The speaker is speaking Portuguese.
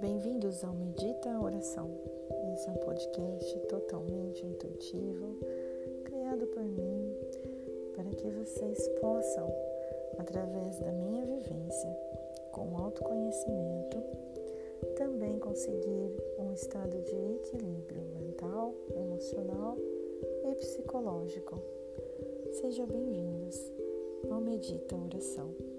bem-vindos ao Medita Oração. Esse é um podcast totalmente intuitivo, criado por mim, para que vocês possam, através da minha vivência com autoconhecimento, também conseguir um estado de equilíbrio mental, emocional e psicológico. Sejam bem-vindos ao Medita Oração.